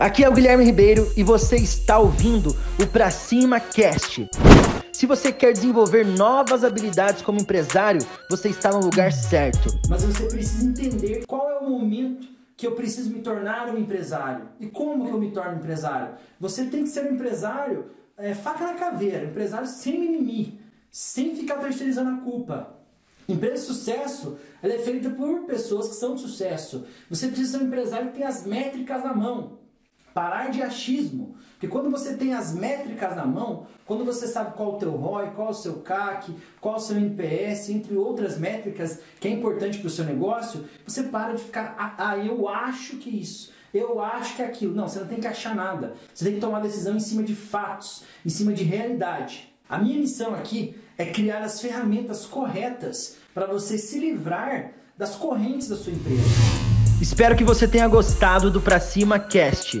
Aqui é o Guilherme Ribeiro e você está ouvindo o Pra Cima Cast. Se você quer desenvolver novas habilidades como empresário, você está no lugar certo. Mas você precisa entender qual é o momento que eu preciso me tornar um empresário. E como que eu me torno empresário? Você tem que ser um empresário é, faca na caveira, empresário sem mimimi, sem ficar terceirizando a culpa. Empresa de sucesso ela é feita por pessoas que são de sucesso. Você precisa ser um empresário que tem as métricas na mão. Parar de achismo. Porque quando você tem as métricas na mão, quando você sabe qual o teu ROI, qual o seu CAC, qual o seu NPS, entre outras métricas que é importante para o seu negócio, você para de ficar, ah, ah, eu acho que isso, eu acho que é aquilo. Não, você não tem que achar nada. Você tem que tomar decisão em cima de fatos, em cima de realidade. A minha missão aqui é criar as ferramentas corretas para você se livrar das correntes da sua empresa. Espero que você tenha gostado do Pra Cima Cast.